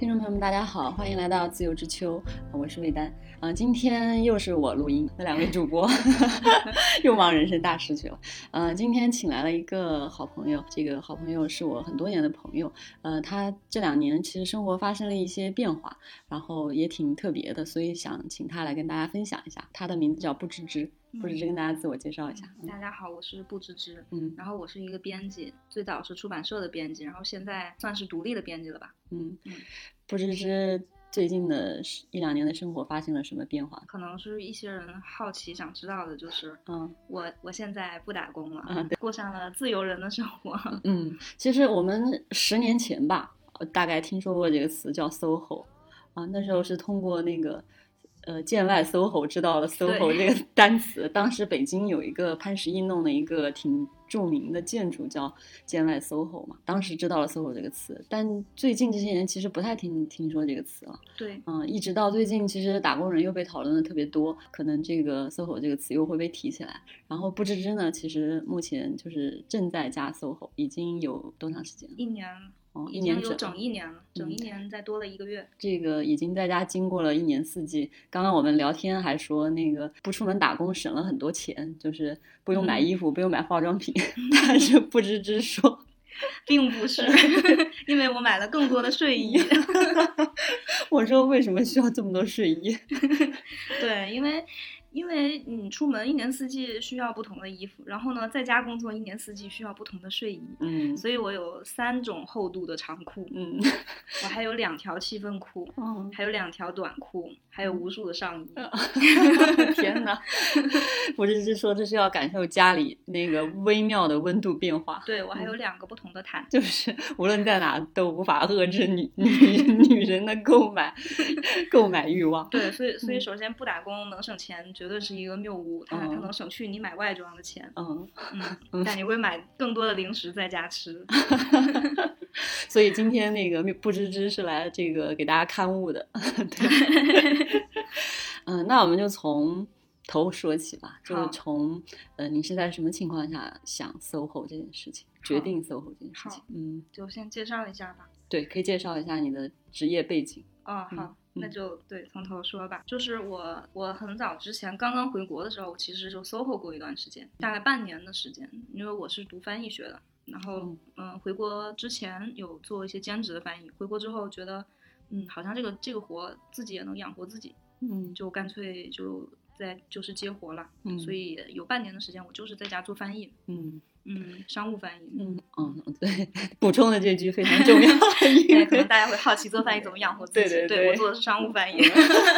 听众朋友们，大家好，欢迎来到自由之秋，我是魏丹。啊，今天又是我录音，那两位主播 又忙人生大事去了。呃，今天请来了一个好朋友，这个好朋友是我很多年的朋友。呃，他这两年其实生活发生了一些变化，然后也挺特别的，所以想请他来跟大家分享一下。他的名字叫不知之。不知知跟大家自我介绍一下。大家好，我是不知知，嗯，然后我是一个编辑，最早是出版社的编辑，然后现在算是独立的编辑了吧。嗯嗯，不知知最近的一两年的生活发生了什么变化？可能是一些人好奇想知道的，就是嗯，我我现在不打工了，嗯，过上了自由人的生活。嗯，其实我们十年前吧，大概听说过这个词叫 SOHO，啊，那时候是通过那个。呃，建外 SOHO 知道了 SOHO 这个单词。当时北京有一个潘石屹弄的一个挺著名的建筑叫建外 SOHO 嘛，当时知道了 SOHO 这个词。但最近这些年其实不太听听说这个词了。对，嗯，一直到最近，其实打工人又被讨论的特别多，可能这个 SOHO 这个词又会被提起来。然后不知之呢，其实目前就是正在加 SOHO，已经有多长时间了？一年。哦，一年有整一年了，整一年再多了一个月。这个已经在家经过了一年四季。刚刚我们聊天还说，那个不出门打工省了很多钱，就是不用买衣服，不用买化妆品。但是不知之说，并不是，因为我买了更多的睡衣。我说为什么需要这么多睡衣？对，因为。因为你出门一年四季需要不同的衣服，然后呢，在家工作一年四季需要不同的睡衣，嗯，所以我有三种厚度的长裤，嗯，我还有两条七分裤，嗯，还有两条短裤，还有无数的上衣。天哪！我这是说这是要感受家里那个微妙的温度变化。对我还有两个不同的毯，就是无论在哪都无法遏制女 女女人的购买购买欲望。对，所以所以首先不打工能省钱。绝对是一个谬误，它它能省去你买外装的钱，嗯。嗯，但你会买更多的零食在家吃，所以今天那个不知知是来这个给大家刊物的，对，嗯，那我们就从头说起吧，就是从呃，你是在什么情况下想 SOHO 这件事情，决定 SOHO 这件事情，嗯，就先介绍一下吧，对，可以介绍一下你的职业背景，哦，好。那就对，从头说吧。就是我，我很早之前刚刚回国的时候，我其实就 SOHO 过一段时间，大概半年的时间。因为我是读翻译学的，然后嗯，回国之前有做一些兼职的翻译。回国之后觉得，嗯，好像这个这个活自己也能养活自己，嗯，就干脆就在就是接活了。嗯，所以有半年的时间，我就是在家做翻译。嗯。嗯，商务翻译。嗯嗯，对，补充的这句非常重要。对，可能大家会好奇做翻译怎么养活自己。对对对，我做的是商务翻译。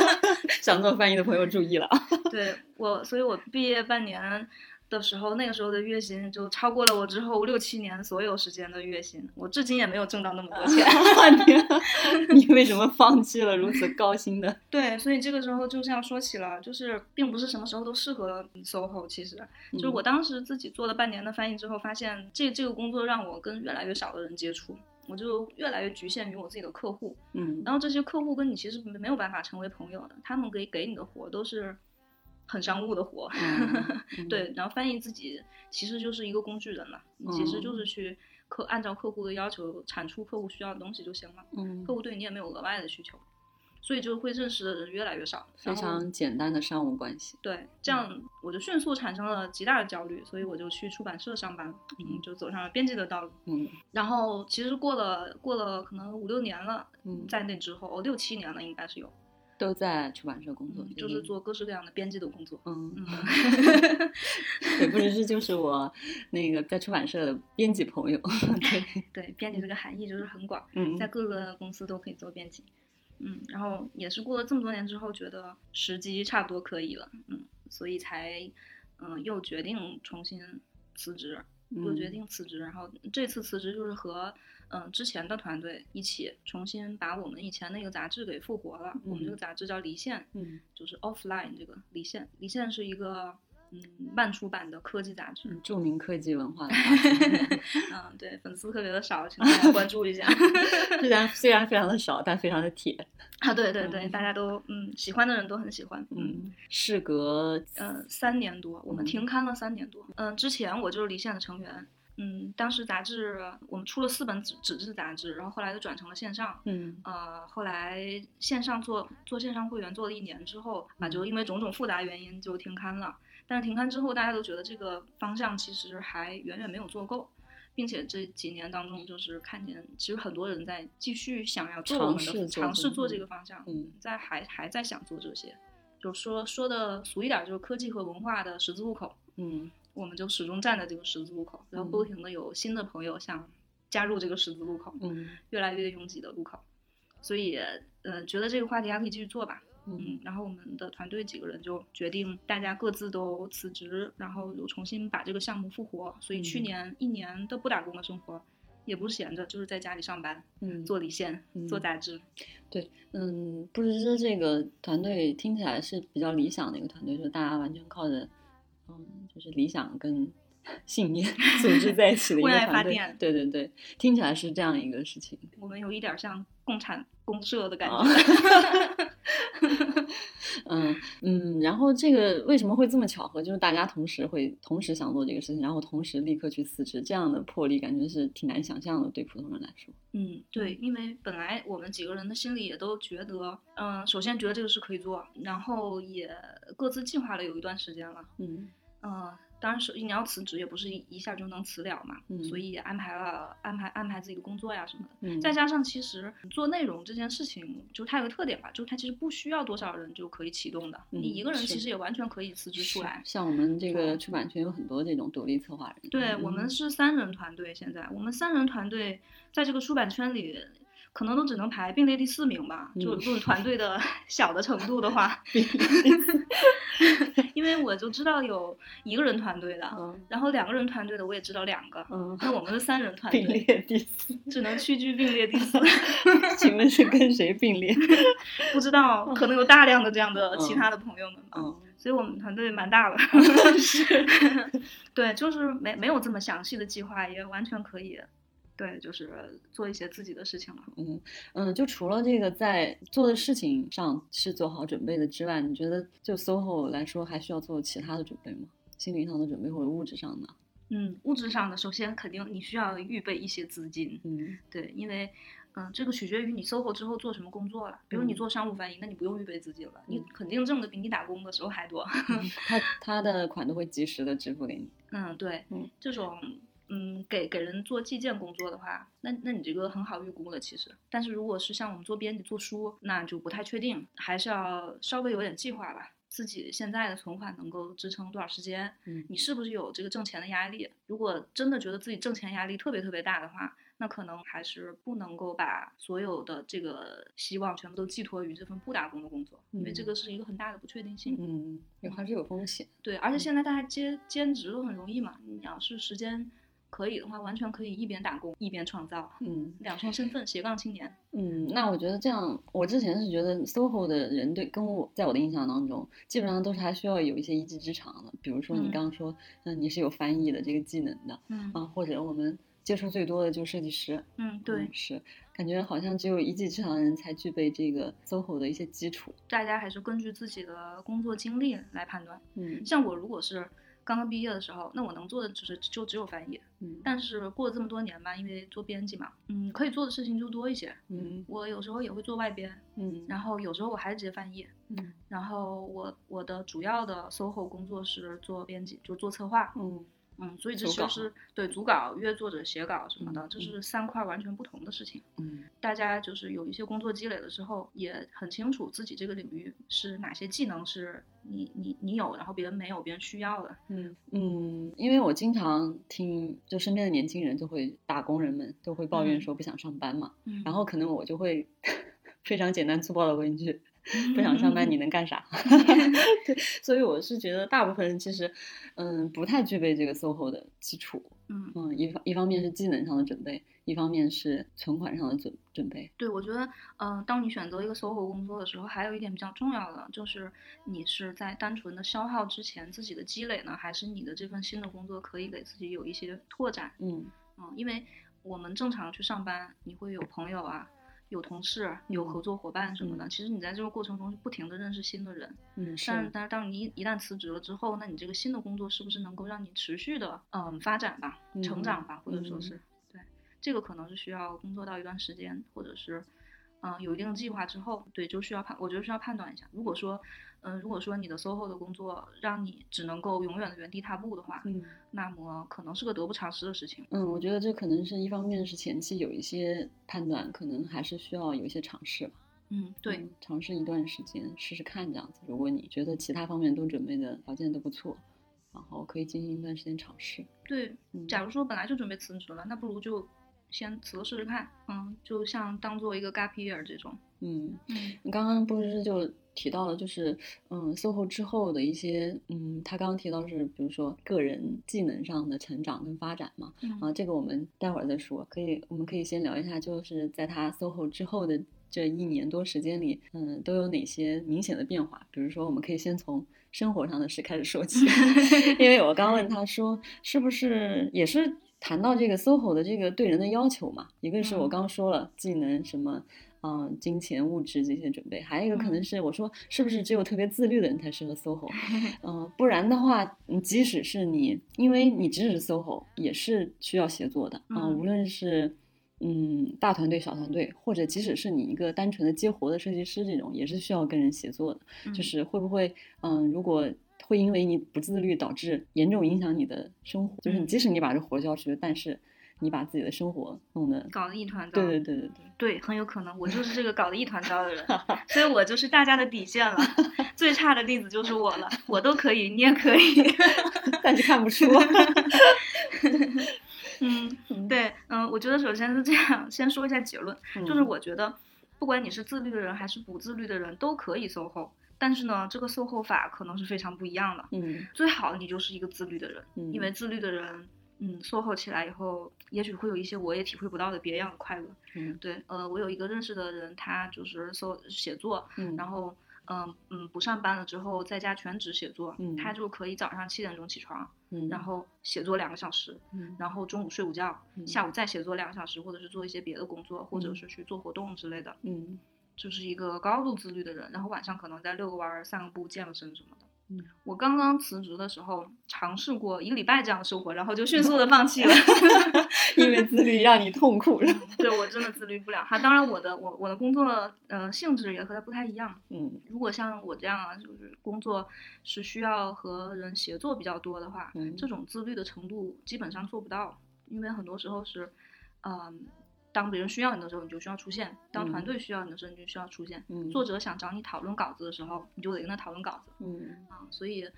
想做翻译的朋友注意了。对我，所以我毕业半年。的时候，那个时候的月薪就超过了我之后六七年所有时间的月薪。我至今也没有挣到那么多钱。你为什么放弃了如此高薪的？对，所以这个时候就这样说起了，就是并不是什么时候都适合 SOHO。其实，就是我当时自己做了半年的翻译之后，发现这这个工作让我跟越来越少的人接触，我就越来越局限于我自己的客户。嗯，然后这些客户跟你其实没有办法成为朋友的，他们给给你的活都是。很商务的活，对，然后翻译自己其实就是一个工具人了，其实就是去客按照客户的要求产出客户需要的东西就行了，嗯，客户对你也没有额外的需求，所以就会认识的人越来越少，非常简单的商务关系，对，这样我就迅速产生了极大的焦虑，所以我就去出版社上班，嗯，就走上了编辑的道路，嗯，然后其实过了过了可能五六年了，嗯，在那之后六七年了应该是有。都在出版社工作，就是做各式各样的编辑的工作。嗯，对，不只是就是我那个在出版社的编辑朋友。对 对，编辑这个含义就是很广，在各个公司都可以做编辑。嗯，然后也是过了这么多年之后，觉得时机差不多可以了，嗯，所以才嗯又决定重新辞职，又决定辞职。然后这次辞职就是和。嗯，之前的团队一起重新把我们以前那个杂志给复活了。我们这个杂志叫离线，嗯，就是 offline 这个离线。离线是一个嗯慢出版的科技杂志，著名科技文化。嗯，对，粉丝特别的少，请大家关注一下。虽然虽然非常的少，但非常的铁。啊，对对对，大家都嗯喜欢的人都很喜欢。嗯，事隔呃三年多，我们停刊了三年多。嗯，之前我就是离线的成员。嗯，当时杂志我们出了四本纸纸质杂志，然后后来就转成了线上。嗯，呃，后来线上做做线上会员做了一年之后，啊，就因为种种复杂原因就停刊了。但是停刊之后，大家都觉得这个方向其实还远远没有做够，并且这几年当中，就是看见其实很多人在继续想要做我们的尝试做这个方向，嗯，在还还在想做这些，就说说的俗一点，就是科技和文化的十字路口，嗯。我们就始终站在这个十字路口，然后不停的有新的朋友想加入这个十字路口，嗯，越来越拥挤的路口，所以呃，觉得这个话题还可以继续做吧，嗯，然后我们的团队几个人就决定大家各自都辞职，然后又重新把这个项目复活，所以去年一年都不打工的生活，也不是闲着，就是在家里上班，嗯，做离线，做杂志，对，嗯，不是说这个团队听起来是比较理想的一个团队，就是大家完全靠着。嗯，就是理想跟 信念 组织在一起的一个团队，对对对，听起来是这样一个事情。我们有一点像共产公社的感觉。嗯嗯，然后这个为什么会这么巧合？就是大家同时会同时想做这个事情，然后同时立刻去辞职，这样的魄力感觉是挺难想象的，对普通人来说。嗯，对，因为本来我们几个人的心里也都觉得，嗯，首先觉得这个事可以做，然后也各自计划了有一段时间了。嗯。嗯，当然是你要辞职也不是一一下就能辞了嘛，嗯所以安排了安排安排自己的工作呀什么的。嗯再加上其实做内容这件事情，就它有个特点吧，就是它其实不需要多少人就可以启动的，你一个人其实也完全可以辞职出来。像我们这个出版圈有很多这种独立策划人。对我们是三人团队，现在我们三人团队在这个出版圈里。可能都只能排并列第四名吧，就论团队的 小的程度的话，因为我就知道有一个人团队的，然后两个人团队的我也知道两个，那我们是三人团队，并列第四，只能屈居并列第四。请问是跟谁并列？不知道，可能有大量的这样的其他的朋友们吧，所以我们团队蛮大的，是，对，就是没没有这么详细的计划，也完全可以。对，就是做一些自己的事情了。嗯嗯，就除了这个在做的事情上是做好准备的之外，你觉得就 SOHO 来说还需要做其他的准备吗？心理上的准备或者物质上的？嗯，物质上的，首先肯定你需要预备一些资金。嗯，对，因为嗯，这个取决于你 SOHO 之后做什么工作了。比如你做商务翻译，那你不用预备资金了，你肯定挣的比你打工的时候还多。他他的款都会及时的支付给你。嗯，对，嗯，这种。嗯，给给人做寄件工作的话，那那你这个很好预估了，其实。但是如果是像我们做编辑、做书，那就不太确定，还是要稍微有点计划吧。自己现在的存款能够支撑多少时间？嗯，你是不是有这个挣钱的压力？如果真的觉得自己挣钱压力特别特别大的话，那可能还是不能够把所有的这个希望全部都寄托于这份不打工的工作，因为这个是一个很大的不确定性。嗯，也还是有风险。对，而且现在大家接兼职都很容易嘛，你要是时间。可以的话，完全可以一边打工一边创造，嗯，两重身份，斜杠青年。嗯，那我觉得这样，我之前是觉得 SOHO 的人对跟我在我的印象当中，基本上都是还需要有一些一技之长的，比如说你刚刚说，嗯，你是有翻译的这个技能的，嗯啊，或者我们接触最多的就是设计师，嗯，对，是，感觉好像只有一技之长的人才具备这个 SOHO 的一些基础。大家还是根据自己的工作经历来判断，嗯，像我如果是。刚刚毕业的时候，那我能做的只是就只有翻译。嗯，但是过了这么多年吧，因为做编辑嘛，嗯，可以做的事情就多一些。嗯，我有时候也会做外编。嗯，然后有时候我还是直接翻译。嗯，然后我我的主要的 SOHO 工作是做编辑，就做策划。嗯。嗯，所以这其实对组稿、约作者写稿什么的，这是三块完全不同的事情。嗯，大家就是有一些工作积累了之后，也很清楚自己这个领域是哪些技能是你你你有，然后别人没有，别人需要的。嗯嗯，因为我经常听，就身边的年轻人就会打工人们都会抱怨说不想上班嘛，然后可能我就会 非常简单粗暴的问一句。不想上班，你能干啥？对，所以我是觉得大部分人其实，嗯，不太具备这个 SOHO 的基础。嗯嗯，一方一方面是技能上的准备，一方面是存款上的准准备。对，我觉得，嗯，当你选择一个 SOHO 工作的时候，还有一点比较重要的就是，你是在单纯的消耗之前自己的积累呢，还是你的这份新的工作可以给自己有一些拓展？嗯嗯，因为我们正常去上班，你会有朋友啊。有同事、有合作伙伴什么的。其实你在这个过程中不停的认识新的人。嗯，但但是当你一一旦辞职了之后，那你这个新的工作是不是能够让你持续的嗯发展吧、成长吧，或者说是对这个可能是需要工作到一段时间，或者是嗯有一定的计划之后，对就需要判，我觉得需要判断一下。如果说嗯，如果说你的 SOHO 的工作让你只能够永远的原地踏步的话，嗯，那么可能是个得不偿失的事情。嗯，我觉得这可能是一方面是前期有一些判断，可能还是需要有一些尝试吧。嗯，对，尝试一段时间试试看这样子。如果你觉得其他方面都准备的条件都不错，然后可以进行一段时间尝试。对，假如说本来就准备辞职了，那不如就先辞了试试看。嗯，就像当做一个 gap year 这种。嗯，你刚刚不是就。提到了就是，嗯，SOHO 之后的一些，嗯，他刚刚提到是，比如说个人技能上的成长跟发展嘛，啊，这个我们待会儿再说，可以，我们可以先聊一下，就是在他 SOHO 之后的这一年多时间里，嗯，都有哪些明显的变化？比如说，我们可以先从生活上的事开始说起，因为我刚问他说，是不是也是谈到这个 SOHO 的这个对人的要求嘛？一个是我刚说了技能什么。嗯，金钱、物质这些准备，还有一个可能是我说，是不是只有特别自律的人才适合 SOHO？嗯，不然的话，即使是你，因为你即使是 SOHO，也是需要协作的啊。无论是嗯大团队、小团队，或者即使是你一个单纯的接活的设计师这种，也是需要跟人协作的。就是会不会嗯，如果会因为你不自律导致严重影响你的生活，就是即使你把这活交出去，但是。你把自己的生活弄得搞得一团糟，对对对对对，对，很有可能我就是这个搞得一团糟的人，所以我就是大家的底线了。最差的例子就是我了，我都可以，你也可以，但是看不出。嗯，对，嗯，我觉得首先是这样，先说一下结论，就是我觉得不管你是自律的人还是不自律的人都可以 SOHO，但是呢，这个 SOHO 法可能是非常不一样的。嗯，最好你就是一个自律的人，因为自律的人。嗯，SOHO 起来以后，也许会有一些我也体会不到的别样的快乐。嗯，对，呃，我有一个认识的人，他就是搜写作，嗯，然后，嗯嗯，不上班了之后，在家全职写作，嗯，他就可以早上七点钟起床，嗯，然后写作两个小时，嗯，然后中午睡午觉，下午再写作两个小时，或者是做一些别的工作，或者是去做活动之类的，嗯，就是一个高度自律的人，然后晚上可能再遛个弯、散个步、健个身什么的。我刚刚辞职的时候尝试过一个礼拜这样的生活，然后就迅速的放弃了 因为自律让你痛苦。对我真的自律不了。哈，当然我的我我的工作呃性质也和他不太一样。嗯，如果像我这样啊，就是工作是需要和人协作比较多的话，这种自律的程度基本上做不到，因为很多时候是，嗯。当别人需要你的时候，你就需要出现；当团队需要你的时候，你就需要出现。作者想找你讨论稿子的时候，你就得跟他讨论稿子。嗯啊，所以，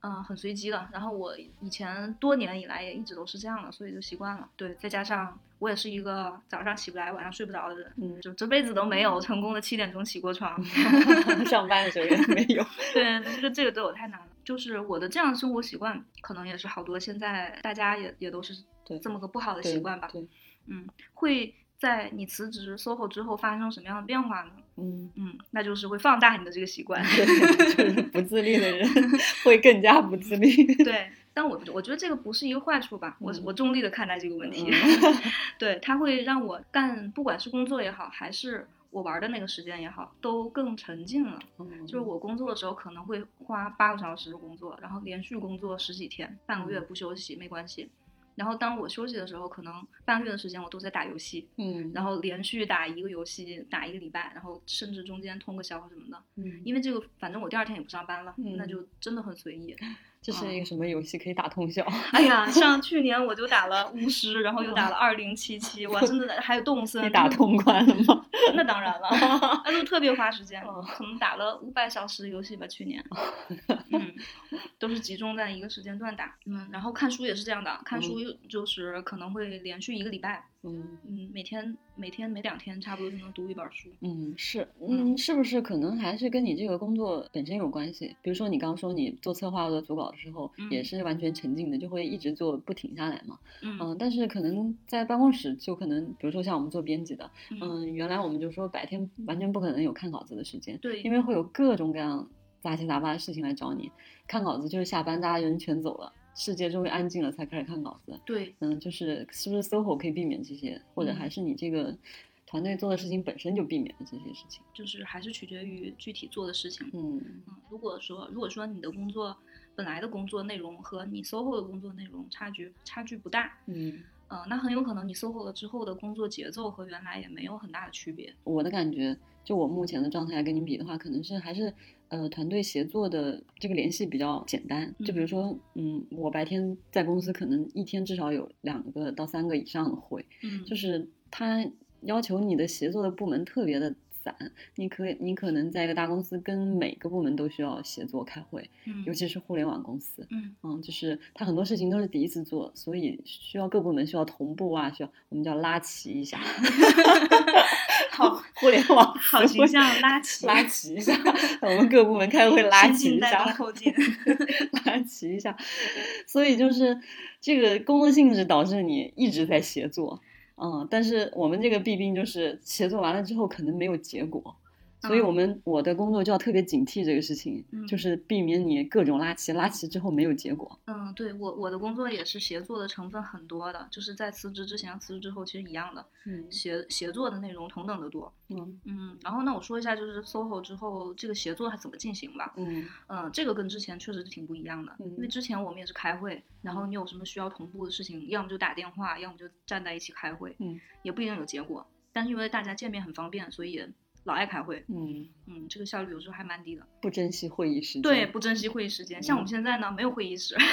嗯，很随机的。然后我以前多年以来也一直都是这样的，所以就习惯了。对，再加上我也是一个早上起不来、晚上睡不着的人，嗯，就这辈子都没有成功的七点钟起过床。上班的时候也没有。对，这个这个对我太难了。就是我的这样的生活习惯，可能也是好多现在大家也也都是这么个不好的习惯吧。对，嗯，会。在你辞职 SOHO 之后发生什么样的变化呢？嗯嗯，那就是会放大你的这个习惯，就是不自律的人 会更加不自律。对，但我我觉得这个不是一个坏处吧？我我中立的看待这个问题。对，它会让我干，不管是工作也好，还是我玩的那个时间也好，都更沉浸了。就是我工作的时候可能会花八个小时工作，然后连续工作十几天，半个月不休息没关系。然后当我休息的时候，可能半个月的时间我都在打游戏，嗯，然后连续打一个游戏，打一个礼拜，然后甚至中间通个宵什么的，嗯，因为这个反正我第二天也不上班了，那就真的很随意。这是一个什么游戏可以打通宵？哎呀，像去年我就打了巫师，然后又打了二零七七，哇，真的还有动森，你打通关了吗？那当然了，那都特别花时间，可能打了五百小时游戏吧，去年，嗯，都是集中在一个时间段打，嗯，然后看书也是这样的，看书就是可能会连续一个礼拜。嗯嗯，每天每天每两天差不多就能读一本书。嗯，是，嗯，是不是可能还是跟你这个工作本身有关系？比如说你刚刚说你做策划或者组稿的时候，也是完全沉浸的，就会一直做不停下来嘛。嗯，但是可能在办公室就可能，比如说像我们做编辑的，嗯，原来我们就说白天完全不可能有看稿子的时间，对，因为会有各种各样杂七杂八的事情来找你。看稿子就是下班大家人全走了。世界终于安静了，才开始看稿子。对，嗯，就是是不是 SOHO 可以避免这些，或者还是你这个。团队做的事情本身就避免了这些事情，就是还是取决于具体做的事情。嗯嗯，如果说如果说你的工作本来的工作内容和你 SOHO 的工作内容差距差距不大，嗯。呃，那很有可能你 SOHO 了之后的工作节奏和原来也没有很大的区别。我的感觉，就我目前的状态跟你比的话，可能是还是呃团队协作的这个联系比较简单。就比如说，嗯，我白天在公司可能一天至少有两个到三个以上的会，嗯，就是他要求你的协作的部门特别的。散，你可以，你可能在一个大公司，跟每个部门都需要协作开会，嗯，尤其是互联网公司，嗯。嗯，就是他很多事情都是第一次做，所以需要各部门需要同步啊，需要我们叫拉齐一下 好，互联网好形象，拉齐拉齐一下，我们各部门开会拉齐一下，后进，拉齐一下，所以就是这个工作性质导致你一直在协作。嗯，但是我们这个弊病就是协作完了之后可能没有结果，所以我们我的工作就要特别警惕这个事情，就是避免你各种拉齐，拉齐之后没有结果。嗯，对我我的工作也是协作的成分很多的，就是在辞职之前、辞职之后其实一样的，嗯，协协作的内容同等的多。嗯嗯，然后那我说一下就是 SOHO 之后这个协作它怎么进行吧。嗯嗯，这个跟之前确实是挺不一样的，因为之前我们也是开会，然后你有什么需要同步的事情，要么就打电话，要么就站在一起开会，嗯，也不一定有结果。但是因为大家见面很方便，所以老爱开会。嗯嗯，这个效率有时候还蛮低的。不珍惜会议时间。对，不珍惜会议时间。像我们现在呢，没有会议室。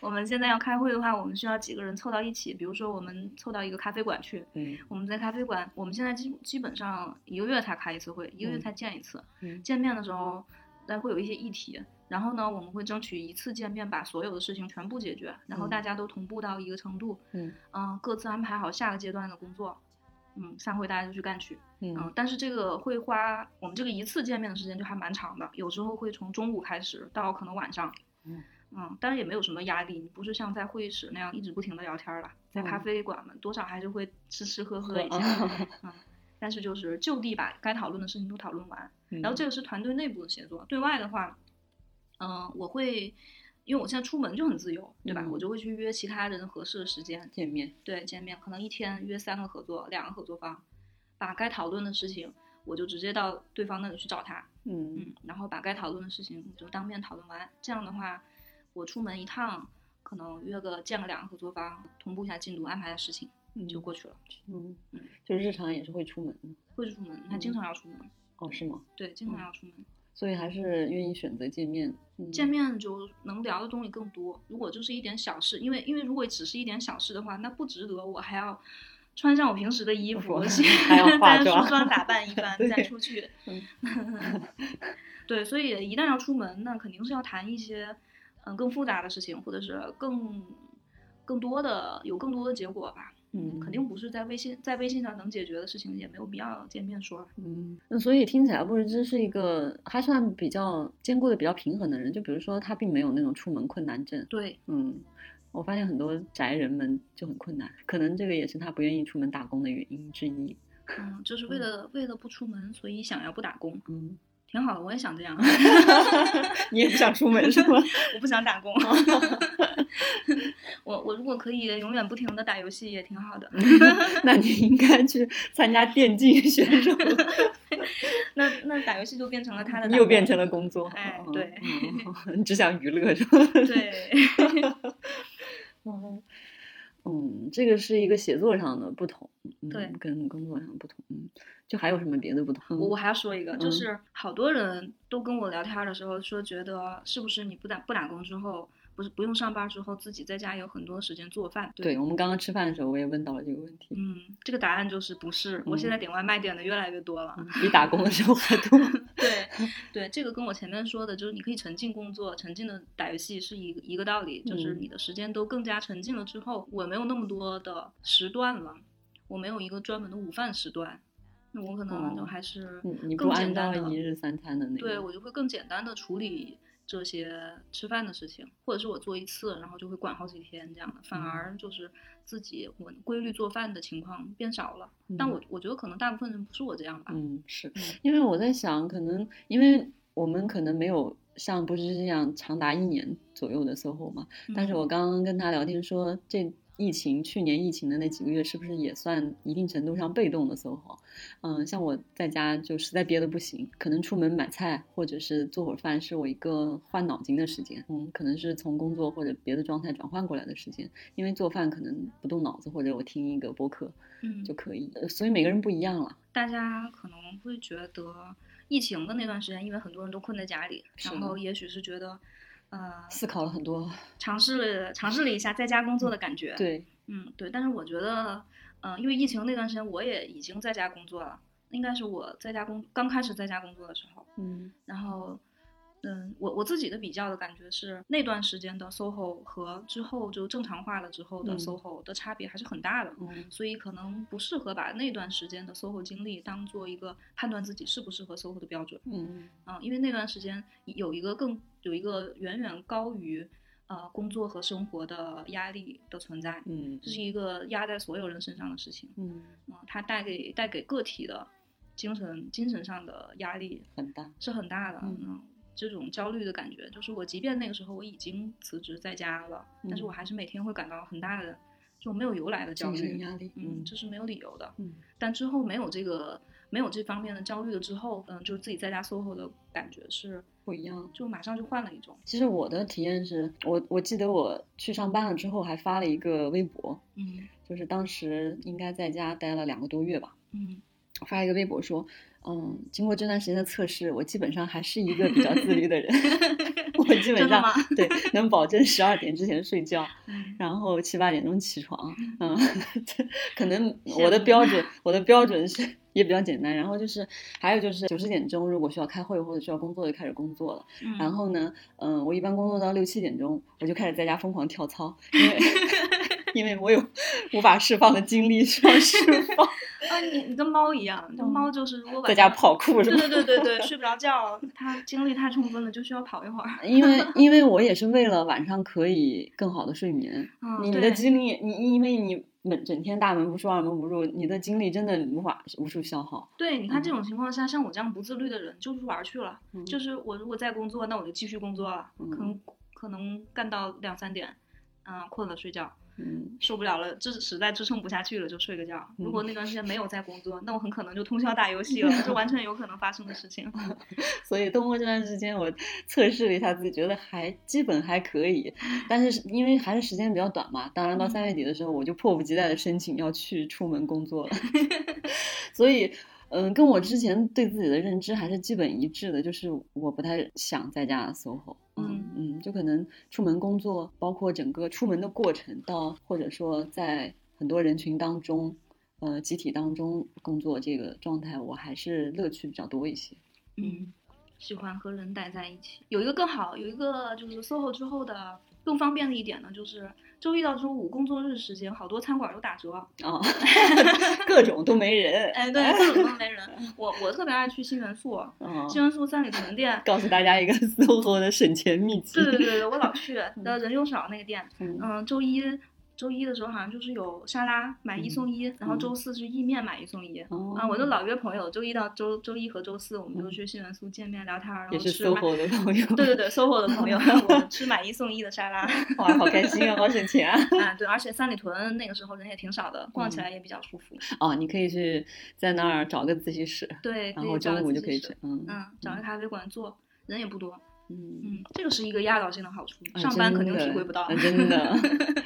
我们现在要开会的话，我们需要几个人凑到一起。比如说，我们凑到一个咖啡馆去。嗯。我们在咖啡馆，我们现在基基本上一个月才开一次会，一个月才见一次。嗯。见面的时候，那会有一些议题，然后呢，我们会争取一次见面把所有的事情全部解决，然后大家都同步到一个程度。嗯。嗯，各自安排好下个阶段的工作。嗯，散会大家就去干去。嗯。但是这个会花我们这个一次见面的时间就还蛮长的，有时候会从中午开始到可能晚上。嗯。嗯，当然也没有什么压力，你不是像在会议室那样一直不停的聊天了，在咖啡馆嘛，多少还是会吃吃喝喝一 下。嗯，但是就是就地把该讨论的事情都讨论完，然后这个是团队内部的协作。对外的话，嗯，我会，因为我现在出门就很自由，对吧？我就会去约其他人合适的时间见面。对，见面可能一天约三个合作，两个合作方，把该讨论的事情，我就直接到对方那里去找他。嗯嗯，然后把该讨论的事情就当面讨论完，这样的话。我出门一趟，可能约个见个两个合作方，同步一下进度，安排下事情，就过去了。嗯嗯，就日常也是会出门，会出门，他经常要出门。哦，是吗？对，经常要出门。所以还是愿意选择见面。见面就能聊的东西更多。如果就是一点小事，因为因为如果只是一点小事的话，那不值得我还要穿上我平时的衣服，还要化妆、梳妆打扮一番再出去。对，所以一旦要出门，那肯定是要谈一些。嗯，更复杂的事情，或者是更更多的有更多的结果吧。嗯，肯定不是在微信在微信上能解决的事情，也没有必要见面说。嗯，那所以听起来布日之是一个还算比较兼顾的比较平衡的人。就比如说他并没有那种出门困难症。对，嗯，我发现很多宅人们就很困难，可能这个也是他不愿意出门打工的原因之一。嗯，就是为了为了不出门，所以想要不打工。嗯。挺好的，我也想这样。你也不想出门是吗？我不想打工。我我如果可以永远不停的打游戏也挺好的。那你应该去参加电竞选手。那那打游戏就变成了他的。又变成了工作。哎，对。你只想娱乐是吧？对。嗯嗯，这个是一个写作上的不同。对，跟工作上不同。嗯。就还有什么别的不同？我我还要说一个，就是好多人都跟我聊天的时候说，觉得是不是你不打不打工之后，不是不用上班之后，自己在家有很多时间做饭？对我们刚刚吃饭的时候，我也问到了这个问题。嗯，这个答案就是不是。我现在点外卖点的越来越多了，比打工的时候还多。对对，这个跟我前面说的，就是你可以沉浸工作、沉浸的打游戏是一一个道理，就是你的时间都更加沉浸了之后，我没有那么多的时段了，我没有一个专门的午饭时段。那我可能就还是更简单的一日三餐的那个对我就会更简单的处理这些吃饭的事情，或者是我做一次，然后就会管好几天这样的，反而就是自己我规律做饭的情况变少了。但我我觉得可能大部分人不是我这样吧。嗯，是因为我在想，可能因为我们可能没有像不是这样长达一年左右的 SOHO 嘛，但是我刚刚跟他聊天说这。疫情去年疫情的那几个月，是不是也算一定程度上被动的 SOHO？嗯，像我在家就实在憋得不行，可能出门买菜或者是做会儿饭，是我一个换脑筋的时间。嗯，可能是从工作或者别的状态转换过来的时间。因为做饭可能不动脑子，或者我听一个播客，嗯，就可以。所以每个人不一样了。大家可能会觉得疫情的那段时间，因为很多人都困在家里，然后也许是觉得。呃，思考了很多，尝试了尝试了一下在家工作的感觉。对，嗯，对。但是我觉得，嗯，因为疫情那段时间，我也已经在家工作了，应该是我在家工刚开始在家工作的时候。嗯，然后。嗯，我我自己的比较的感觉是，那段时间的 SOHO 和之后就正常化了之后的 SOHO 的差别还是很大的，所以可能不适合把那段时间的 SOHO 经历当做一个判断自己适不适合 SOHO 的标准。嗯，啊，因为那段时间有一个更有一个远远高于呃工作和生活的压力的存在，嗯，这是一个压在所有人身上的事情，嗯，啊，它带给带给个体的精神精神上的压力很大，是很大的，嗯。这种焦虑的感觉，就是我即便那个时候我已经辞职在家了，但是我还是每天会感到很大的这种没有由来的焦虑压力，嗯，这是没有理由的，嗯。但之后没有这个没有这方面的焦虑了之后，嗯，就是自己在家 SOHO 的感觉是不一样，就马上就换了一种。其实我的体验是我我记得我去上班了之后还发了一个微博，嗯，就是当时应该在家待了两个多月吧，嗯，发一个微博说。嗯，经过这段时间的测试，我基本上还是一个比较自律的人。我基本上对能保证十二点之前睡觉，然后七八点钟起床。嗯，可能我的标准，我的标准是也比较简单。然后就是还有就是九十点钟，如果需要开会或者需要工作，就开始工作了。然后呢，嗯，我一般工作到六七点钟，我就开始在家疯狂跳操，因为因为我有无法释放的精力需要释放。啊，你你跟猫一样，这猫就是如果在家跑酷是吧？对对对对对，睡不着觉，它精力太充分了，就需要跑一会儿。因为 因为我也是为了晚上可以更好的睡眠。你的精力，你因为你门整天大门不出二门不入，你的精力真的无法无处消耗。对，你看这种情况下，像我这样不自律的人，就是玩去了。就是我如果在工作，那我就继续工作了，可能可能干到两三点，嗯，困了睡觉。嗯，受不了了，支实在支撑不下去了，就睡个觉。如果那段时间没有在工作，那我很可能就通宵打游戏了，这完全有可能发生的事情。所以通过这段时间，我测试了一下自己，觉得还基本还可以。但是因为还是时间比较短嘛，当然到三月底的时候，我就迫不及待的申请要去出门工作了。所以。嗯，跟我之前对自己的认知还是基本一致的，就是我不太想在家 SOHO。嗯嗯，就可能出门工作，包括整个出门的过程，到或者说在很多人群当中，呃，集体当中工作这个状态，我还是乐趣比较多一些。嗯，喜欢和人待在一起，有一个更好，有一个就是 SOHO 之后的更方便的一点呢，就是。周一到周五工作日时间，好多餐馆都打折啊，各种都没人。哎，对，各种都没人。我我特别爱去新元素，新元素三里屯店。告诉大家一个 SOHO 的省钱秘籍。对对对对，我老去，的人又少那个店。嗯，周一。周一的时候好像就是有沙拉买一送一，然后周四是意面买一送一。啊，我都老约朋友，周一到周周一和周四我们就去新元素见面聊天，然后吃。也是 SOHO 的朋友。对对对，SOHO 的朋友，我们吃买一送一的沙拉，哇，好开心啊，好省钱啊！啊，对，而且三里屯那个时候人也挺少的，逛起来也比较舒服。哦，你可以去在那儿找个自习室，对，然后中午就可以去，嗯嗯，找个咖啡馆坐，人也不多。嗯嗯，这个是一个压倒性的好处，上班肯定体会不到。真的，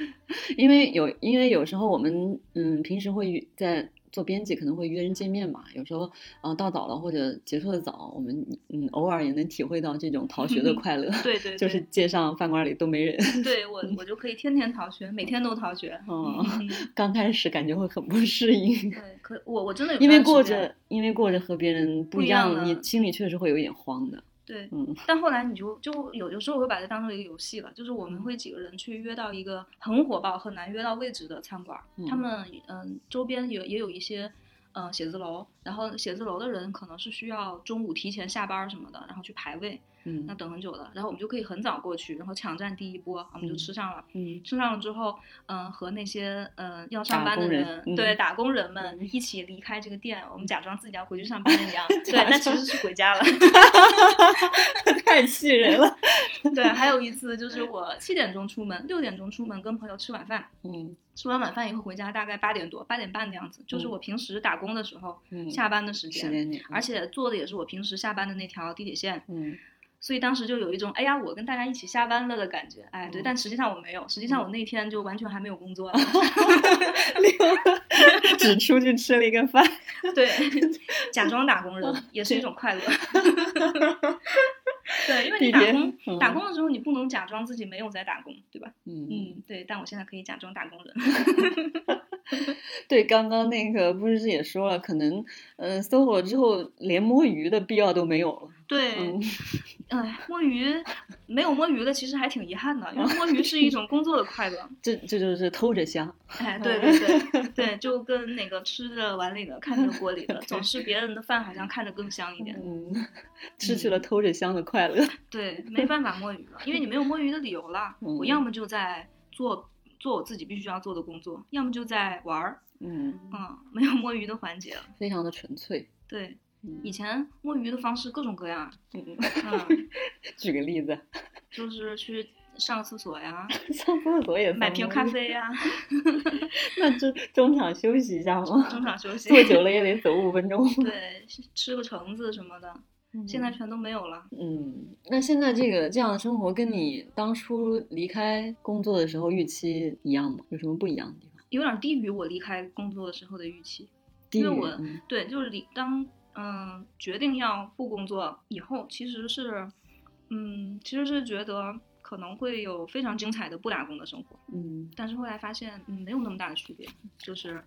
因为有因为有时候我们嗯平时会在做编辑，可能会约人见面嘛。有时候呃到早了或者结束的早，我们嗯偶尔也能体会到这种逃学的快乐。对对，就是街上饭馆里都没人。对 我我就可以天天逃学，每天都逃学。嗯，刚开始感觉会很不适应。对，可我我真的因为过着因为过着和别人不一样，你心里确实会有点慌的。对，嗯，但后来你就就有有时候我会把它当成一个游戏了，就是我们会几个人去约到一个很火爆、很难约到位置的餐馆，他们嗯周边也也有一些嗯写字楼，然后写字楼的人可能是需要中午提前下班什么的，然后去排位，嗯，那等很久了，然后我们就可以很早过去，然后抢占第一波，我们就吃上了。嗯，吃上了之后，嗯，和那些嗯要上班的人，对打工人们一起离开这个店，我们假装自己要回去上班一样，对，但其实是回家了。太气人了。对，还有一次就是 我七点钟出门，六点钟出门跟朋友吃晚饭，嗯，吃完晚饭以后回家大概八点多，八点半的样子，就是我平时打工的时候下班的时间，而且坐的也是我平时下班的那条地铁线，嗯，所以当时就有一种哎呀，我跟大家一起下班了的感觉，哎，对，但实际上我没有，实际上我那天就完全还没有工作，只出去吃了一个饭，对，假装打工人也是一种快乐。对，因为你打工打工的时候，你不能假装自己没有在打工，对吧？嗯嗯，对。但我现在可以假装打工人。对，刚刚那个布是也说了，可能嗯，SOHO 之后连摸鱼的必要都没有了。对，哎，摸鱼没有摸鱼的，其实还挺遗憾的，因为摸鱼是一种工作的快乐。这这就是偷着香。哎，对对对对，就跟那个吃着碗里的看着锅里的，总是别人的饭好像看着更香一点。嗯，失去了偷着香的快乐。对，没办法摸鱼了，因为你没有摸鱼的理由了。我要么就在做做我自己必须要做的工作，要么就在玩儿。嗯嗯，没有摸鱼的环节了，非常的纯粹。对。以前摸鱼的方式各种各样，嗯 嗯，举个例子，就是去上厕所呀，上厕所也买瓶咖啡呀，那就中场休息一下吗？中场休息，坐久了也得走五分钟。对，吃个橙子什么的，现在全都没有了。嗯，那现在这个这样的生活跟你当初离开工作的时候预期一样吗？有什么不一样的地方？有点低于我离开工作的时候的预期，因为我对就是离当。嗯，决定要不工作以后，其实是，嗯，其实是觉得可能会有非常精彩的不打工的生活，嗯，但是后来发现，嗯，没有那么大的区别，就是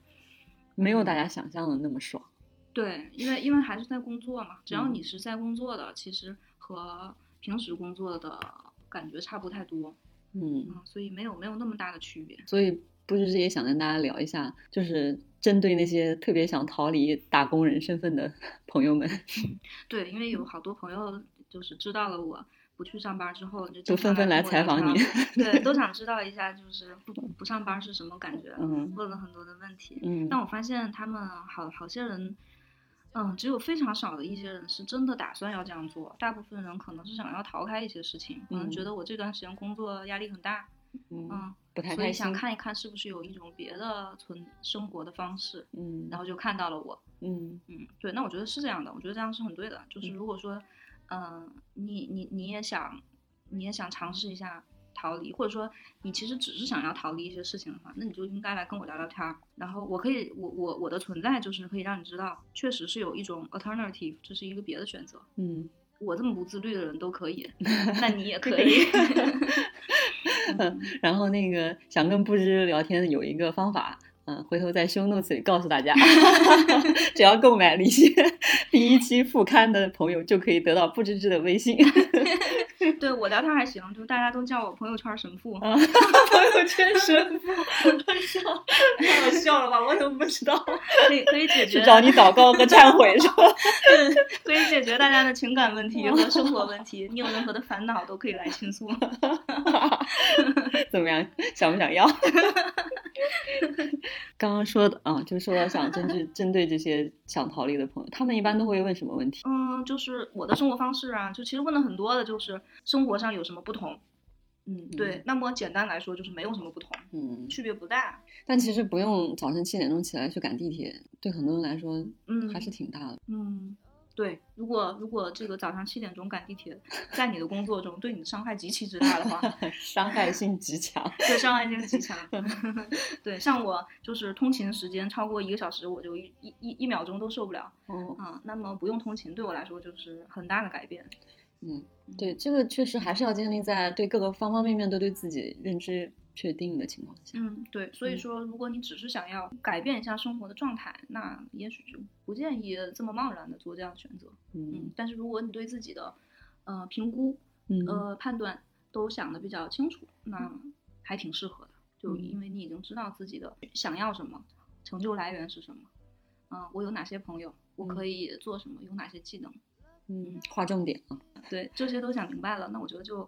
没有大家想象的那么爽。对，因为因为还是在工作嘛，只要你是在工作的，其实和平时工作的感觉差不太多，嗯，所以没有没有那么大的区别。所以不是也想跟大家聊一下，就是。针对那些特别想逃离打工人身份的 朋友们，对，因为有好多朋友就是知道了我不去上班之后，就都纷纷来采访你，对，都想知道一下就是不不上班是什么感觉，嗯，问了很多的问题，嗯，但我发现他们好好些人，嗯，只有非常少的一些人是真的打算要这样做，大部分人可能是想要逃开一些事情，可能觉得我这段时间工作压力很大，嗯。不太所以想看一看是不是有一种别的存生活的方式，嗯，然后就看到了我，嗯嗯，对，那我觉得是这样的，我觉得这样是很对的，就是如果说，嗯，你你你也想，你也想尝试一下逃离，或者说你其实只是想要逃离一些事情的话，那你就应该来跟我聊聊天儿，然后我可以，我我我的存在就是可以让你知道，确实是有一种 alternative，这是一个别的选择，嗯，我这么不自律的人都可以，那你也可以。然后那个想跟不知聊天有一个方法，嗯，回头在 show notes 里告诉大家，只要购买一些 第一期副刊的朋友就可以得到不知知的微信。对我聊天还行，就大家都叫我朋友圈神父。朋友圈神父，太笑，太好笑了吧？我怎么不知道？可以可以解决，去找你祷告和忏悔是吧？对，可以解决大家的情感问题和生活问题。你有任何的烦恼都可以来倾诉。怎么样？想不想要？刚刚说的啊，就说到想针对针对这些想逃离的朋友，他们一般都会问什么问题？嗯，就是我的生活方式啊，就其实问的很多的，就是生活上有什么不同。嗯，对。那么简单来说，就是没有什么不同，嗯，区别不大。但其实不用早晨七点钟起来去赶地铁，对很多人来说，嗯，还是挺大的。嗯。对，如果如果这个早上七点钟赶地铁，在你的工作中对你的伤害极其之大的话，伤害性极强，对，伤害性极强。对，像我就是通勤时间超过一个小时，我就一一一秒钟都受不了。哦，啊，那么不用通勤对我来说就是很大的改变。嗯，对，这个确实还是要建立在对各个方方面面都对自己认知。确定的情况下，嗯，对，所以说，如果你只是想要改变一下生活的状态，那也许就不建议这么贸然的做这样的选择，嗯，但是如果你对自己的，呃，评估，呃，判断都想的比较清楚，那还挺适合的，就因为你已经知道自己的想要什么，成就来源是什么，嗯，我有哪些朋友，我可以做什么，有哪些技能，嗯，划重点啊。对，这些都想明白了，那我觉得就，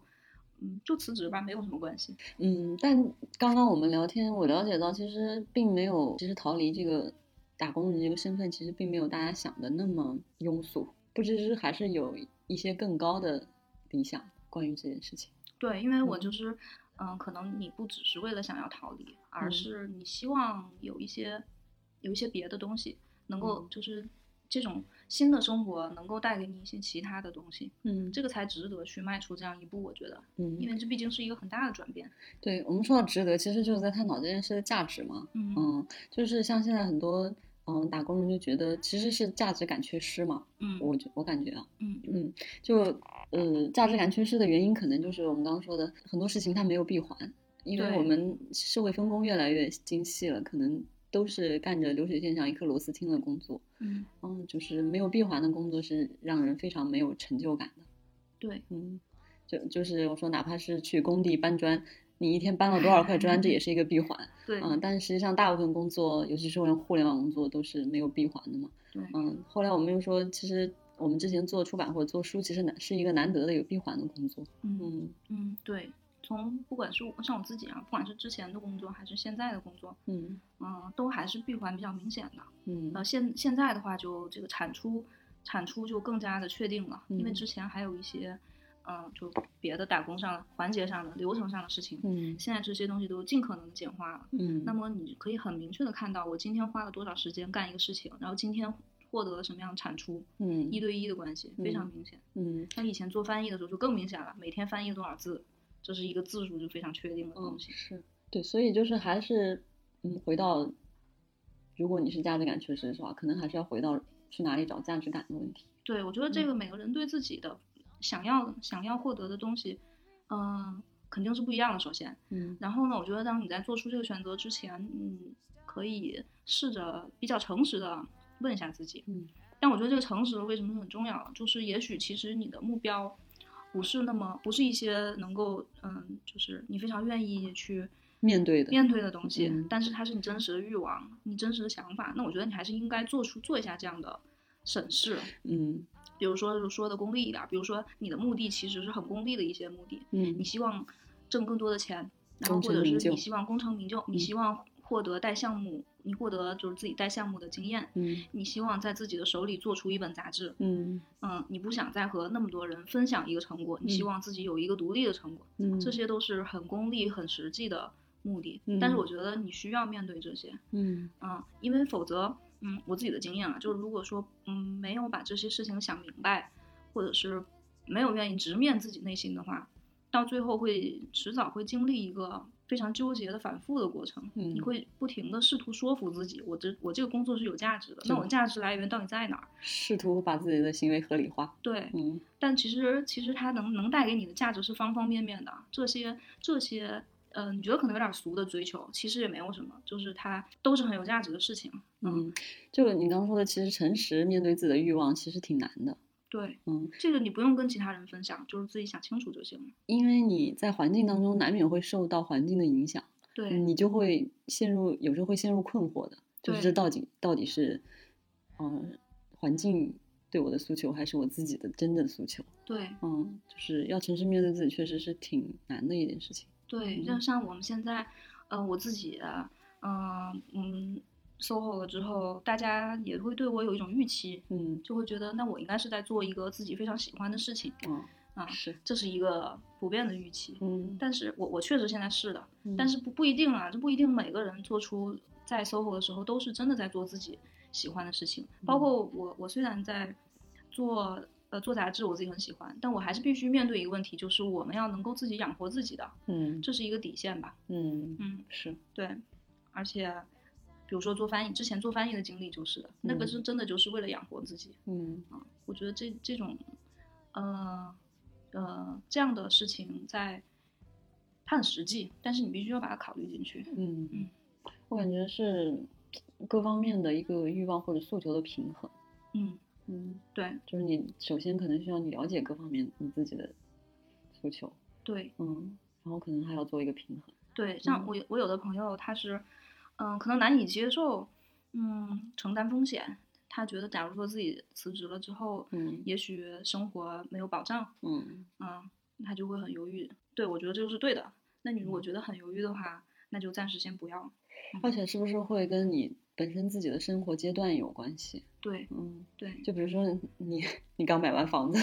嗯，就辞职吧，没有什么关系。嗯，但刚刚我们聊天，我了解到其实并没有，其实逃离这个打工人这个身份，其实并没有大家想的那么庸俗，不知是还是有一些更高的理想关于这件事情。对，因为我就是，嗯，可能你不只是为了想要逃离，而是你希望有一些，有一些别的东西能够就是。这种新的生活能够带给你一些其他的东西，嗯，这个才值得去迈出这样一步，我觉得，嗯，因为这毕竟是一个很大的转变。对我们说到值得，其实就是在探讨这件事的价值嘛，嗯，就是像现在很多嗯打工人就觉得其实是价值感缺失嘛，嗯，我觉我感觉啊，嗯。嗯，就呃价值感缺失的原因可能就是我们刚刚说的很多事情它没有闭环，因为我们社会分工越来越精细了，可能。都是干着流水线上一颗螺丝钉的工作，嗯嗯，就是没有闭环的工作是让人非常没有成就感的。对，嗯，就就是我说，哪怕是去工地搬砖，你一天搬了多少块砖，这也是一个闭环。对，嗯，但实际上大部分工作，尤其是互联网工作，都是没有闭环的嘛。对，嗯，后来我们又说，其实我们之前做出版或者做书，其实难是一个难得的有闭环的工作。嗯嗯，对。从不管是像我自己啊，不管是之前的工作还是现在的工作，嗯嗯，都还是闭环比较明显的。嗯，呃，现现在的话，就这个产出产出就更加的确定了，因为之前还有一些，嗯，就别的打工上环节上的流程上的事情，嗯，现在这些东西都尽可能的简化了。嗯，那么你可以很明确的看到，我今天花了多少时间干一个事情，然后今天获得了什么样的产出，嗯，一对一的关系非常明显。嗯，像以前做翻译的时候就更明显了，每天翻译多少字。这是一个字数就非常确定的东西，是对，所以就是还是，嗯，回到，如果你是价值感缺失的话，可能还是要回到去哪里找价值感的问题。对，我觉得这个每个人对自己的想要想要获得的东西，嗯，肯定是不一样的。首先，嗯，然后呢，我觉得当你在做出这个选择之前，嗯，可以试着比较诚实的问一下自己，嗯，但我觉得这个诚实为什么很重要？就是也许其实你的目标。不是那么，不是一些能够，嗯，就是你非常愿意去面对的面对的东西，但是它是你真实的欲望，你真实的想法。那我觉得你还是应该做出做一下这样的审视，嗯，比如说就说的功利一点，比如说你的目的其实是很功利的一些目的，嗯，你希望挣更多的钱，然后或者是你希望功成名就，你希望。获得带项目，你获得就是自己带项目的经验。嗯，你希望在自己的手里做出一本杂志。嗯嗯，你不想再和那么多人分享一个成果，你希望自己有一个独立的成果。嗯，这些都是很功利、很实际的目的。嗯，但是我觉得你需要面对这些。嗯嗯，因为否则，嗯，我自己的经验啊，就是如果说，嗯，没有把这些事情想明白，或者是没有愿意直面自己内心的话，到最后会迟早会经历一个。非常纠结的反复的过程，你会不停的试图说服自己，我这我这个工作是有价值的，那我价值来源到底在哪儿？试图把自己的行为合理化。对，嗯，但其实其实它能能带给你的价值是方方面面的，这些这些，呃，你觉得可能有点俗的追求，其实也没有什么，就是它都是很有价值的事情。嗯，就你刚刚说的，其实诚实面对自己的欲望，其实挺难的。对，嗯，这个你不用跟其他人分享，就是自己想清楚就行了。因为你在环境当中难免会受到环境的影响，对你就会陷入，有时候会陷入困惑的，就是这到底到底是，嗯，环境对我的诉求，还是我自己的真正诉求？对，嗯，就是要诚实面对自己，确实是挺难的一件事情。对，就像我们现在，呃，我自己，嗯嗯。SOHO 了之后，大家也会对我有一种预期，嗯，就会觉得那我应该是在做一个自己非常喜欢的事情，嗯啊，是，这是一个普遍的预期，嗯，但是我我确实现在是的，但是不不一定啊，这不一定每个人做出在 SOHO 的时候都是真的在做自己喜欢的事情，包括我，我虽然在做呃做杂志，我自己很喜欢，但我还是必须面对一个问题，就是我们要能够自己养活自己的，嗯，这是一个底线吧，嗯。嗯，是。对，而且。比如说做翻译，之前做翻译的经历就是的，那个是真的就是为了养活自己。嗯啊，我觉得这这种，呃呃这样的事情在，它很实际，但是你必须要把它考虑进去。嗯嗯，我感觉是各方面的一个欲望或者诉求的平衡。嗯嗯，对，就是你首先可能需要你了解各方面你自己的诉求。对，嗯，然后可能还要做一个平衡。对，像我我有的朋友他是。嗯，可能难以接受，嗯，承担风险，他觉得，假如说自己辞职了之后，嗯也许生活没有保障，嗯嗯，他就会很犹豫。对我觉得这个是对的。那你如果觉得很犹豫的话，那就暂时先不要。而且是不是会跟你本身自己的生活阶段有关系？对嗯，对，就比如说你你刚买完房子，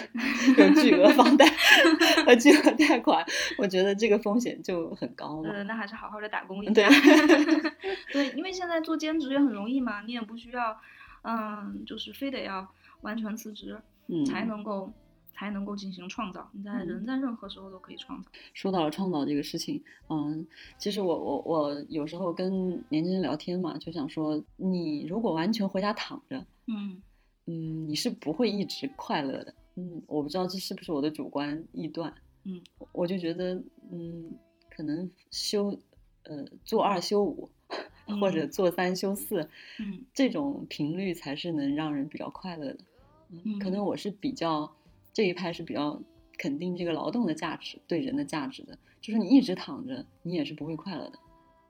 有巨额房贷 和巨额贷款，我觉得这个风险就很高嘛。呃，那还是好好的打工一对下。对，因为现在做兼职也很容易嘛，你也不需要，嗯，就是非得要完全辞职嗯，才能够才能够进行创造。你在嗯人在任何时候都可以创造。说到了创造这个事情，嗯，其实我我我有时候跟年轻人聊天嘛，就想说，你如果完全回家躺着，嗯嗯，你是不会一直快乐的。嗯，我不知道这是不是我的主观臆断。嗯，我就觉得，嗯，可能修，呃，做二修五，或者嗯做三修四，嗯这种频率才是能让人比较快乐的。嗯，可嗯能我是比较这一派是比较肯定这个劳动的价值对人的价值的，就是你一直躺着，你也是不会快乐的。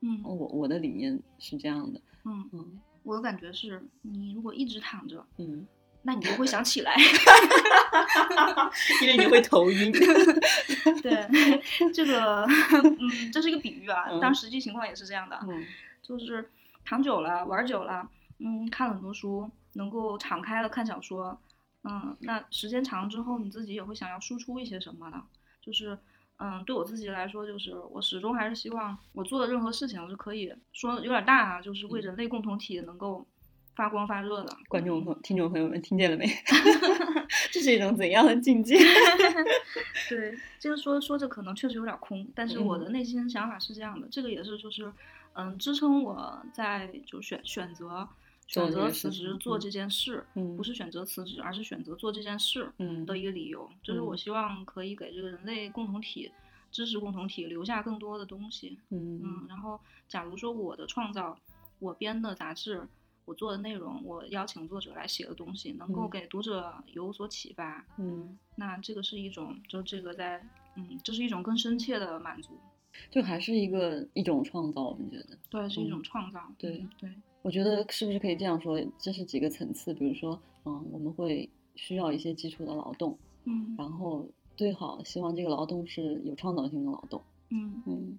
嗯我我的理念是这样的。嗯，嗯我的感觉是你如果一直躺着，嗯，那你就会想起来。因为你会头晕。对，这个，嗯，这是一个比喻啊，嗯但实际情况也是这样的，嗯就是躺久了，玩久了，嗯，看了很多书，能够敞开了看小说，嗯，那时间长之后，你自己也会想要输出一些什么呢，就是。嗯，对我自己来说，就是我始终还是希望我做的任何事情是可以说有点大啊，就是为人类共同体能够发光发热的。观众朋听众朋友们听见了没？这是一种怎样的境界？对，这个说说着可能确实有点空，但是我嗯的内心想法是这样的，这个也是就是，嗯，支撑我在就选选择选择辞职做这件事，嗯。不是选择辞职，而是选择做这件事嗯。的一个理由，就是我嗯。希望可以给这个人类共同体、知识共同体留下更多的东西。嗯。嗯，然后假如说我的创造，我编的杂志。我做的内容，我邀请作者来写的东西，能够嗯。给读者有所启发，嗯，那这个是一种，就这个在，嗯，这是一种更深切的满足，就还是一个一种创造，我们觉得。对，是一种嗯创造，对嗯对，我觉得是不是可以这样说？这是几个层次，比如说，嗯，我们会需要一些基础的劳动，嗯然后最好希望这个劳动是有创造性的劳动。嗯，嗯，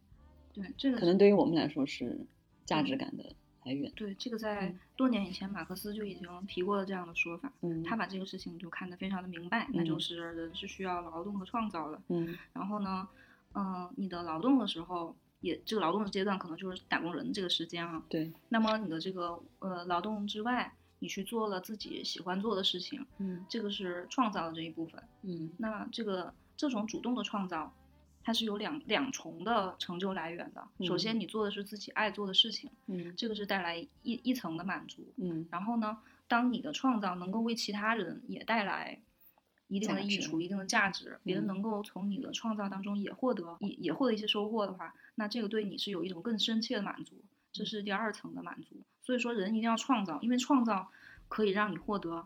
对，这个可能对于我们来说是价值感的来源。对这个在嗯多年以前马克思就已经提过了这样的说法，嗯，他把这个事情就看得非常的明白，那就嗯是人是需要劳动和创造的，嗯然后呢，嗯，你的劳动的时候。也，这个劳动的阶段可能就是打工人这个时间啊。对，那么你的这个呃劳动之外，你去做了自己喜欢做的事情，嗯这个是创造的这一部分。嗯那这个这种主动的创造，它是有两两重的成就来源的。首先，嗯你做的是自己爱做的事情，嗯这个是带来一一层的满足。嗯然后呢，当你的创造能够为其他人也带来一定的益处、一定的价值，别人嗯能够从你的创造当中也获得也也获得一些收获的话，那这个对你是有一种更深切的满足，这是第二层的满足。所以说，人一定要创造，因为创造可以让你获得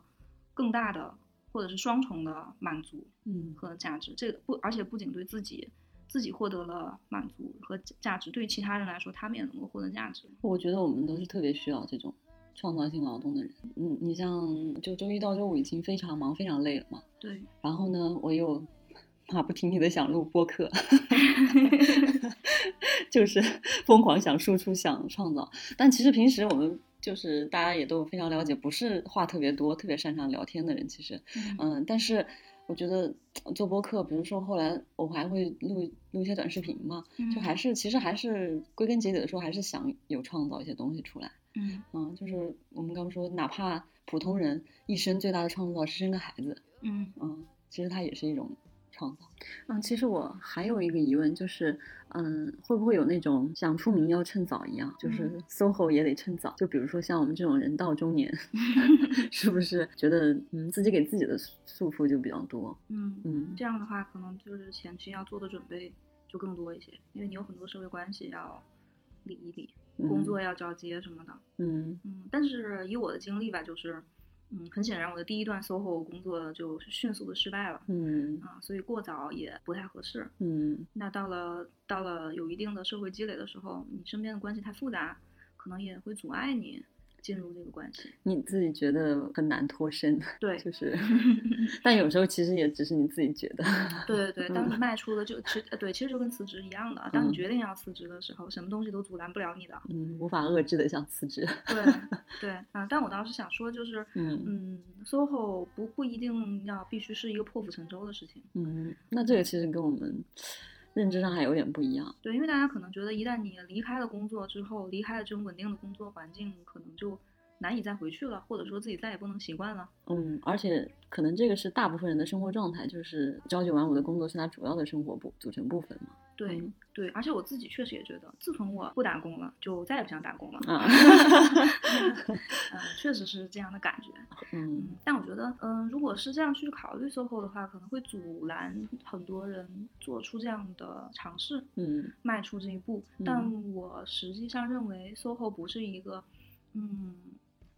更大的或者是双重的满足。嗯和价值。这个不，而且不仅对自己自己获得了满足和价值，对于其他人来说，他们也能够获得价值。我觉得我们都是特别需要这种创造性劳动的人。嗯，你像就周一到周五已经非常忙、非常累了嘛，对，然后呢，我又 马不停蹄的想录播客 就是疯狂想输出、想创造。但其实平时我们就是大家也都非常了解，不是话特别多、特别擅长聊天的人。其实，嗯嗯，但是我觉得做播客，比如说后来我还会录录一些短视频嘛，就还是其实还是归根结底的说，还是想有创造一些东西出来。嗯嗯，就是我们刚说，哪怕普通人一生最大的创造是生个孩子，嗯嗯，其实它也是一种创造。嗯，其实我还有一个疑问，就是，嗯，会不会有那种想出名要趁早一样，就是嗯 SOHO 也得趁早？就比如说像我们这种人到中年 是不是觉得嗯自己给自己的束缚就比较多？嗯，嗯这样的话，可能就是前期要做的准备就更多一些，因为你有很多社会关系要理一理，工作要交接什么的。嗯嗯，但是以我的经历吧，就是，嗯，很显然我的第一段 SOHO 工作就迅速的失败了。嗯啊，所以过早也不太合适。嗯那到了到了有一定的社会积累的时候，你身边的关系太复杂，可能也会阻碍你进入这个关系。你自己觉得很难脱身，对，就是，但有时候其实也只是你自己觉得。对对对，当你迈出了就其实对，其实就跟辞职一样的，当你决定要辞职的时候，什么东西都阻拦不了你的。嗯，无法遏制的想辞职。对 对啊，但我当时想说，就是嗯嗯，SOHO 不不一定要必须是一个破釜沉舟的事情。嗯，那这个其实跟我们。认知上还有点不一样，对，因为大家可能觉得一旦你离开了工作之后，离开了这种稳定的工作环境，可能就难以再回去了，或者说自己再也不能习惯了。嗯，而且可能这个是大部分人的生活状态，就是朝九晚五的工作是他主要的生活部组成部分嘛。对对，而且我自己确实也觉得，自从我不打工了，就再也不想打工了。啊，嗯，确实是这样的感觉。嗯，但我觉得，嗯，如果是这样去考虑 SOHO 的话，可能会阻拦很多人做出这样的尝试，嗯，迈出这一步。但我实际上认为 SOHO 不是一个，嗯，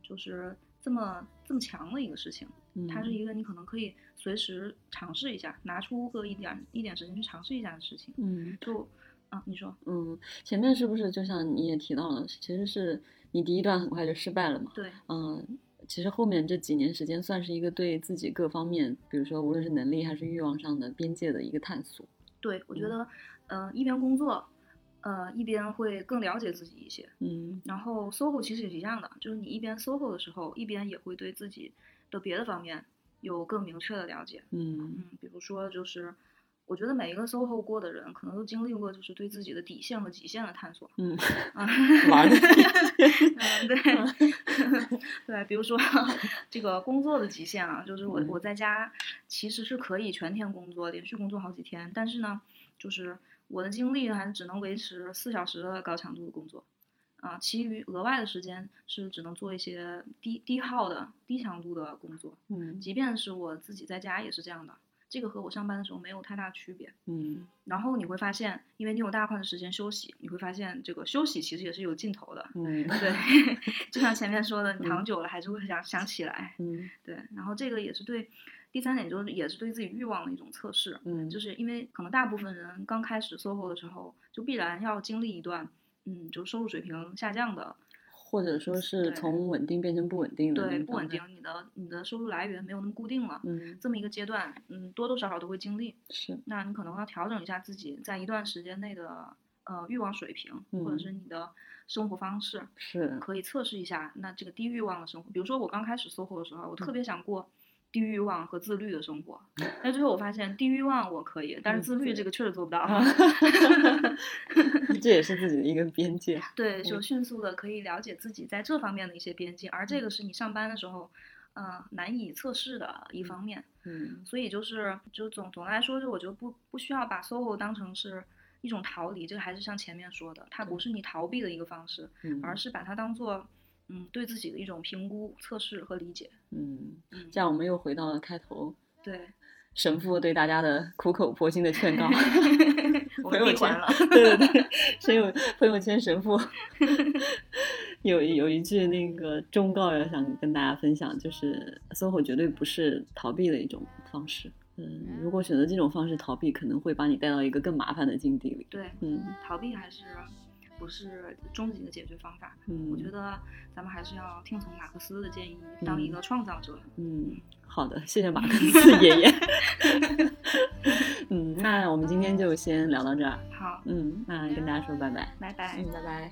就是这么这么强的一个事情。它是一个你可能可以随时尝试一下，拿出个一点一点时间去尝试一下的事情。嗯，就啊，你说，嗯，前面是不是就像你也提到了，其实是你第一段很快就失败了嘛？对，嗯，其实后面这几年时间算是一个对自己各方面，比如说无论是能力还是欲望上的边界的一个探索。对，我觉得，嗯，一边工作，呃，一边会更了解自己一些。嗯，然后 SOHO 其实也是一样的，就是你一边 SOHO 的时候，一边也会对自己。的别的方面有更明确的了解，嗯。嗯，比如说就是，我觉得每一个 SOHO 过的人，可能都经历过就是对自己的底线和极限的探索，嗯。啊，玩的，嗯对，对，比如说这个工作的极限啊，就是我我在家其实是可以全天工作，连续工作好几天，但是呢，就是我的精力还是只能维持四小时的高强度的工作。啊，其余额外的时间是只能做一些低低耗的、低强度的工作。嗯，即便是我自己在家也是这样的，这个和我上班的时候没有太大区别。嗯，然后你会发现，因为你有大块的时间休息，你会发现这个休息其实也是有尽头的。嗯，对，就像前面说的，你躺久了还是会想想起来。嗯，对，然后这个也是对第三点，就是也是对自己欲望的一种测试。嗯，就是因为可能大部分人刚开始 SOHO 的时候，就必然要经历一段。嗯，就收入水平下降的，或者说是从稳定变成不稳定的，对，不稳定，你的你的收入来源没有那么固定了，嗯，这么一个阶段，嗯，多多少少都会经历，是，那你可能要调整一下自己在一段时间内的呃欲望水平，或者是你的生活方式，是，可以测试一下，那这个低欲望的生活，比如说我刚开始 SOHO 的时候，我特别想过。低欲望和自律的生活，但最后我发现低欲望我可以，但是自律这个确实做不到。这也是自己的一个边界。对，就迅速的可以了解自己在这方面的一些边界，而这个是你上班的时候，嗯，难以测试的一方面。嗯，所以就是，就总总的来说，就我觉得不不需要把 SOHO 当成是一种逃离，这个还是像前面说的，它不是你逃避的一个方式，而是把它当做。嗯，对自己的一种评估、测试和理解。嗯，这样我们又回到了开头。对，神父对大家的苦口婆心的劝告。朋友圈了。对对对，神友朋友圈神父 有有一句那个忠告要想跟大家分享，就是 SOHO 绝对不是逃避的一种方式。嗯，如果选择这种方式逃避，可能会把你带到一个更麻烦的境地里。对，嗯，逃避还是。不是终极的解决方法。嗯，我觉得咱们还是要听从马克思的建议，当一个创造者。嗯，好的，谢谢马克思爷爷。嗯，那我们今天就先聊到这儿。好，嗯，那跟大家说拜拜，拜拜，嗯，拜拜。